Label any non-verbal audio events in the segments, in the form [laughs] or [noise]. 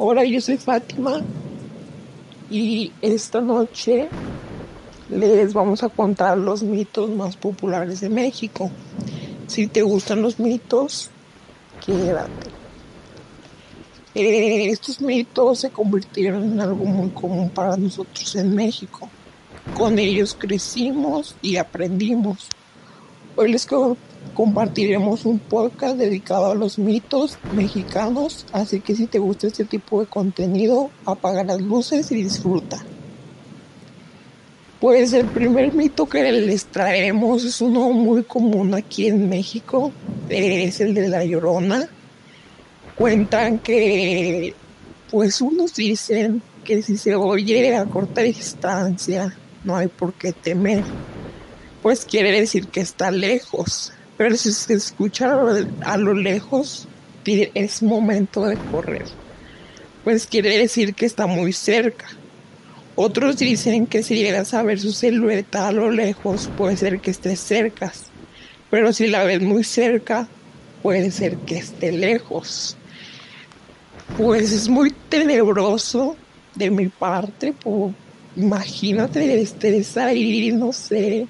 Hola, yo soy Fátima y esta noche les vamos a contar los mitos más populares de México. Si te gustan los mitos, quédate. Eh, estos mitos se convirtieron en algo muy común para nosotros en México. Con ellos crecimos y aprendimos. Hoy les compartiremos un podcast dedicado a los mitos mexicanos, así que si te gusta este tipo de contenido, apaga las luces y disfruta. Pues el primer mito que les traemos es uno muy común aquí en México, es el de la llorona. Cuentan que, pues unos dicen que si se oye a corta distancia, no hay por qué temer, pues quiere decir que está lejos, pero si se escucha a lo lejos, es momento de correr, pues quiere decir que está muy cerca. Otros dicen que si llegas a ver su silueta a lo lejos, puede ser que esté cerca. Pero si la ves muy cerca, puede ser que esté lejos. Pues es muy tenebroso de mi parte. Pues, imagínate estar ahí, no sé,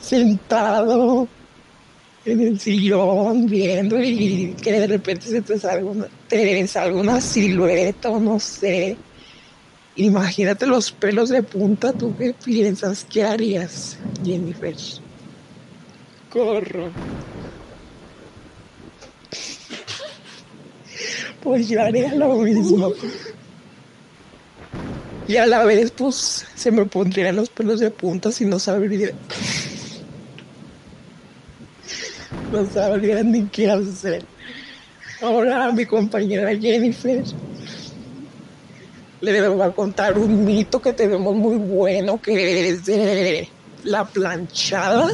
sentado en el sillón viendo y que de repente se te salga te ves alguna silueta o no sé Imagínate los pelos de punta, ¿tú qué piensas? ¿Qué harías, Jennifer? Corro. Pues yo haría lo mismo. Y a la vez, pues, se me pondrían los pelos de punta si no sabría. No sabría ni qué hacer. Ahora mi compañera Jennifer le voy a contar un mito que tenemos muy bueno, que es la planchada.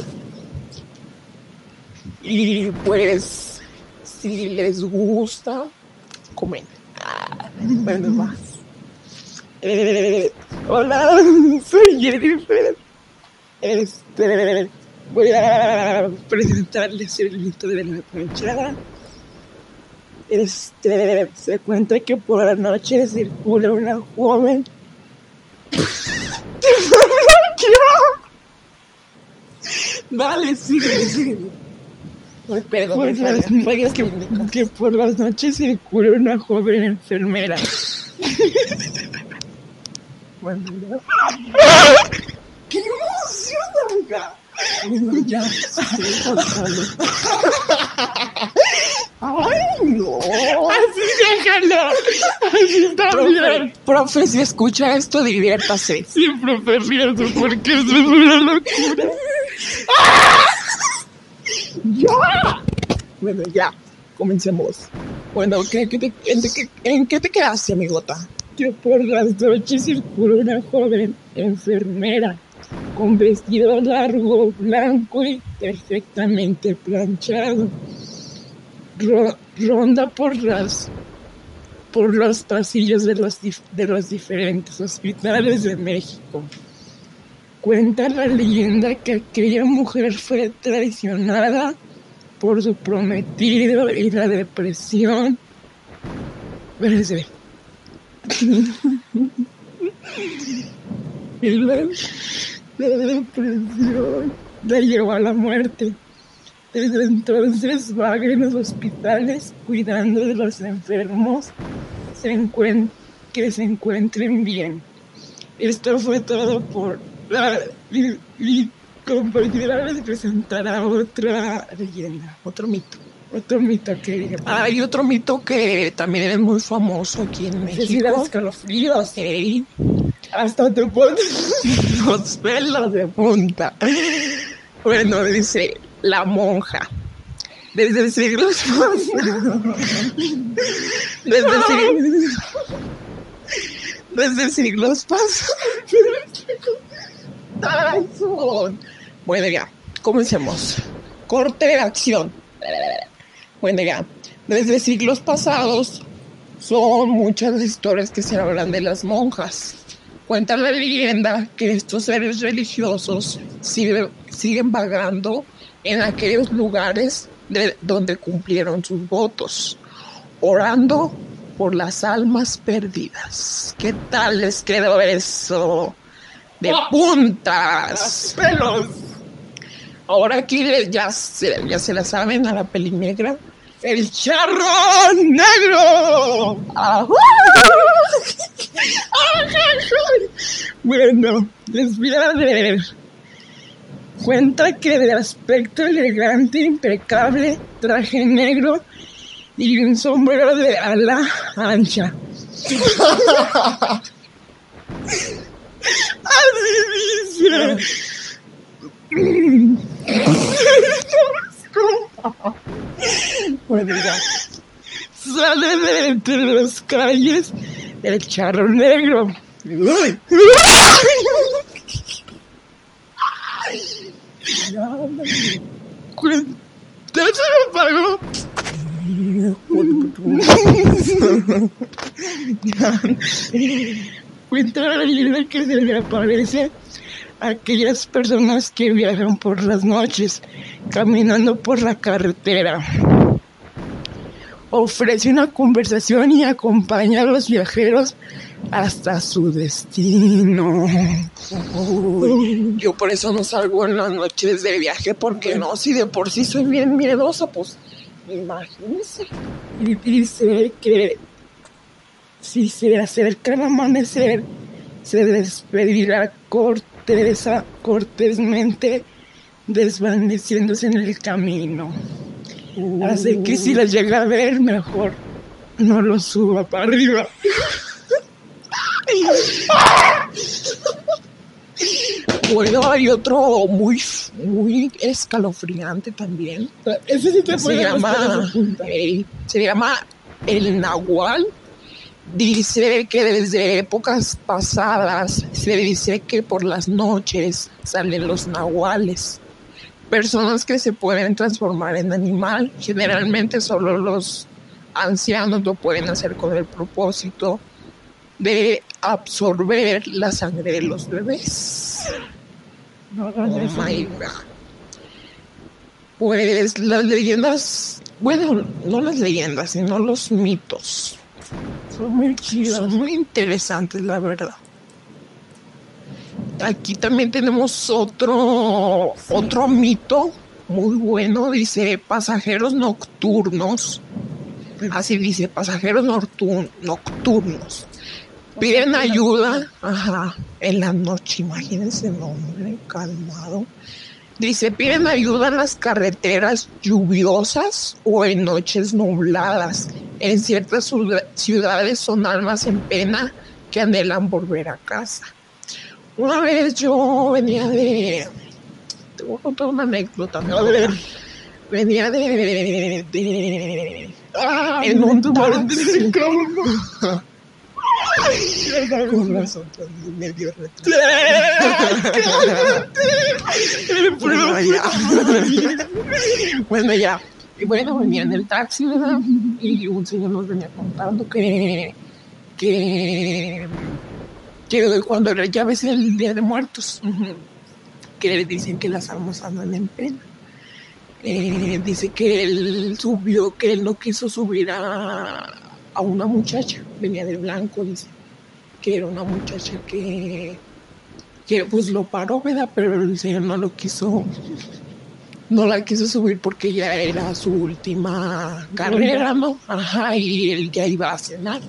Y pues, si les gusta, comen. Bueno, más. Eh, hola, soy Jennifer. Este, voy a presentarles el mito de la planchada. Este, se cuenta que por la noche circula una joven. Vale, sigue, sigue. perdón, las, que, que por las noches circula una joven enfermera. [laughs] ¡Qué emoción, amiga! Ya, ¡Ay, no! Así déjalo. Así está profe, bien. Profe, si escucha esto, diviértase. Sí, profe, ríase porque es una locura. ¡Ya! Bueno, ya. Comencemos. Bueno, ¿qué, qué te, en, qué, ¿en qué te quedaste, amigota? Que por las noches circuló una joven enfermera con vestido largo, blanco y perfectamente planchado ronda por las por los pasillos de los, de los diferentes hospitales de México. Cuenta la leyenda que aquella mujer fue traicionada por su prometido y la depresión. Espérense. [laughs] y la, la depresión la llevó a la muerte. Desde entonces vaga en los hospitales cuidando de los enfermos que se encuentren bien. Esto fue todo por la mi compañera les presentará otra leyenda, otro mito. Otro mito que hay otro mito que también es muy famoso aquí en México. los escalofríos, ¿eh? Hasta te pones [laughs] los pelos de punta. Bueno, dice, la monja. Desde siglos [laughs] pasados. Desde siglos. [laughs] Desde siglos pasados. Bueno, ya, comencemos. Corte de acción. Bueno, ya, desde siglos pasados son muchas las historias que se hablan de las monjas. Cuenta la leyenda que estos seres religiosos siguen vagando en aquellos lugares de donde cumplieron sus votos, orando por las almas perdidas. ¿Qué tal les quedó eso? De puntas. pelos. Ahora aquí ya se, ya se la saben a la peli negra. El charro negro. [laughs] bueno, les voy a leer. Cuenta que de aspecto elegante, impecable, traje negro y un sombrero de ala ancha. [laughs] Así dice. [laughs] Sale de entre las calles el charro negro. ¿Te se pagó? Cuenta la leyenda que se le aparece a aquellas personas que viajan por las noches, caminando por la carretera. Ofrece una conversación y acompaña a los viajeros hasta su destino. Uy, yo por eso no salgo en las noches de viaje, porque no, si de por sí soy bien miedosa, pues imagínese. Y dice que si se acerca el amanecer, se despedirá cortesa, cortésmente, desvaneciéndose en el camino. Así que si la llega a ver, mejor no lo suba para arriba. Bueno, hay otro muy, muy escalofriante también. Ese sí te Se llama, eh, se llama el Nahual. Dice que desde épocas pasadas se dice que por las noches salen los nahuales. Personas que se pueden transformar en animal. Generalmente solo los ancianos lo pueden hacer con el propósito de absorber la sangre de los bebés. No Oh eso. my God. Pues las leyendas, bueno, no las leyendas, sino los mitos. Son muy chidos. Son muy interesantes, la verdad. Aquí también tenemos otro, otro mito muy bueno. Dice pasajeros nocturnos. Así dice, pasajeros noctur- nocturnos. Piden ayuda ajá, en la noche. Imagínense, no, hombre, calmado. Dice, piden ayuda en las carreteras lluviosas o en noches nubladas. En ciertas ciudad- ciudades son almas en pena que anhelan volver a casa. Una vez yo venía de... Te voy a contar una anécdota. Venía de... de- de- Ah, en un. Con razón, medio Bueno, ya. bueno, ya. Y bueno, venía en el taxi, ¿verdad? Y un señor nos venía contando que, que, que cuando era- ya ves el Día de Muertos, que le dicen que las almas andan en pena. Eh, dice que él subió, que él no quiso subir a, a una muchacha, venía de blanco, dice, que era una muchacha que, que pues lo paró, ¿verdad? Pero el señor no lo quiso, no la quiso subir porque ya era su última carrera, ¿no? Ajá, y él ya iba a cenar.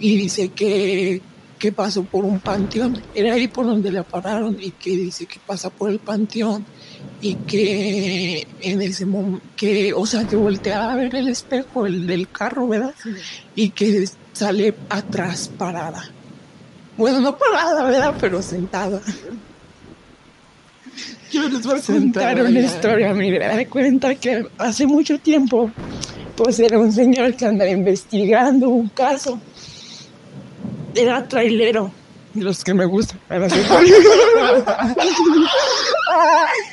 Y dice que, que pasó por un panteón, era ahí por donde la pararon, y que dice que pasa por el panteón y que en ese momento, que, o sea, que voltea a ver el espejo, el del carro, ¿verdad? Y que sale atrás parada. Bueno, no parada, ¿verdad? Pero sentada. Yo les voy a contar una ya. historia, mira, de cuenta que hace mucho tiempo, pues era un señor que andaba investigando un caso. Era trailero, de los que me gustan. Era así.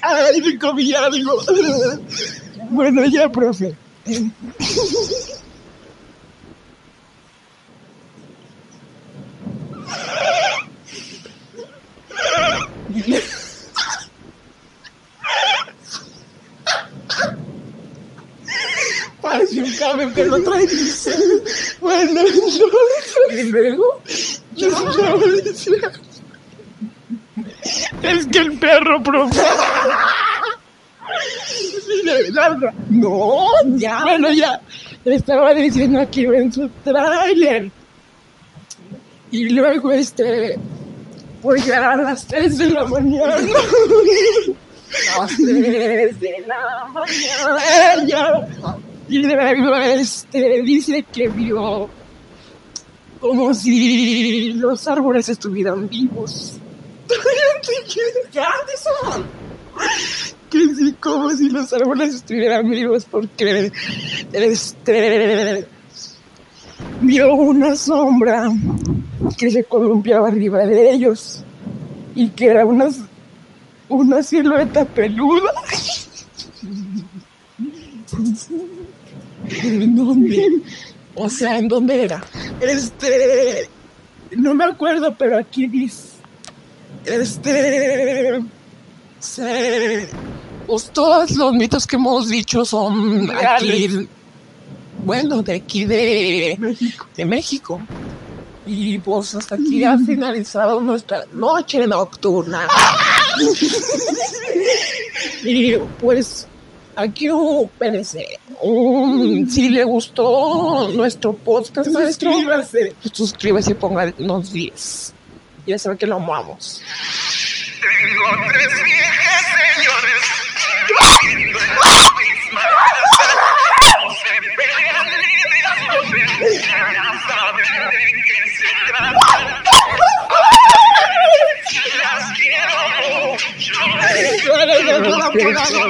Ay, me comí algo. Bueno, ya, profe. Parece un cambio que lo trae. Y luego, es que el perro, profe. No, ya, Bueno, ya le estaba diciendo aquí en su tráiler. Y luego, este, pues ya a las 3 de la mañana. las tres de la mañana. ya. Y luego, este, dice que vio como si los árboles estuvieran vivos. Que sí, como si los árboles estuvieran vivos, porque este, vio una sombra que se columpiaba arriba de ellos y que era una, una silueta peluda. ¿En dónde? O sea, ¿en dónde era? Este, no me acuerdo, pero aquí dice, este, se, Pues todos los mitos que hemos dicho son aquí, bueno, de aquí de México. de México. Y pues hasta aquí ha finalizado nuestra noche nocturna. [laughs] y pues aquí, espérese, um, si le gustó nuestro podcast, maestro, Suscríbase. pues suscríbase y pónganos 10. Ya saben que lo amamos. Tengo tres viejas señores viviendo en la misma casa. No se pelean ni discuten, ya saben de qué se trata.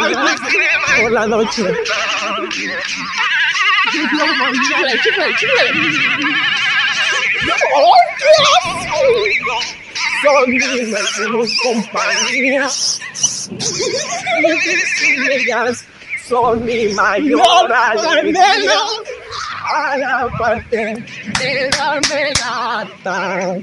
Las quiero mucho. Por la noche. Son mis máximos compañías. Ellas son mi mayor alegría. A la parte de darme gata.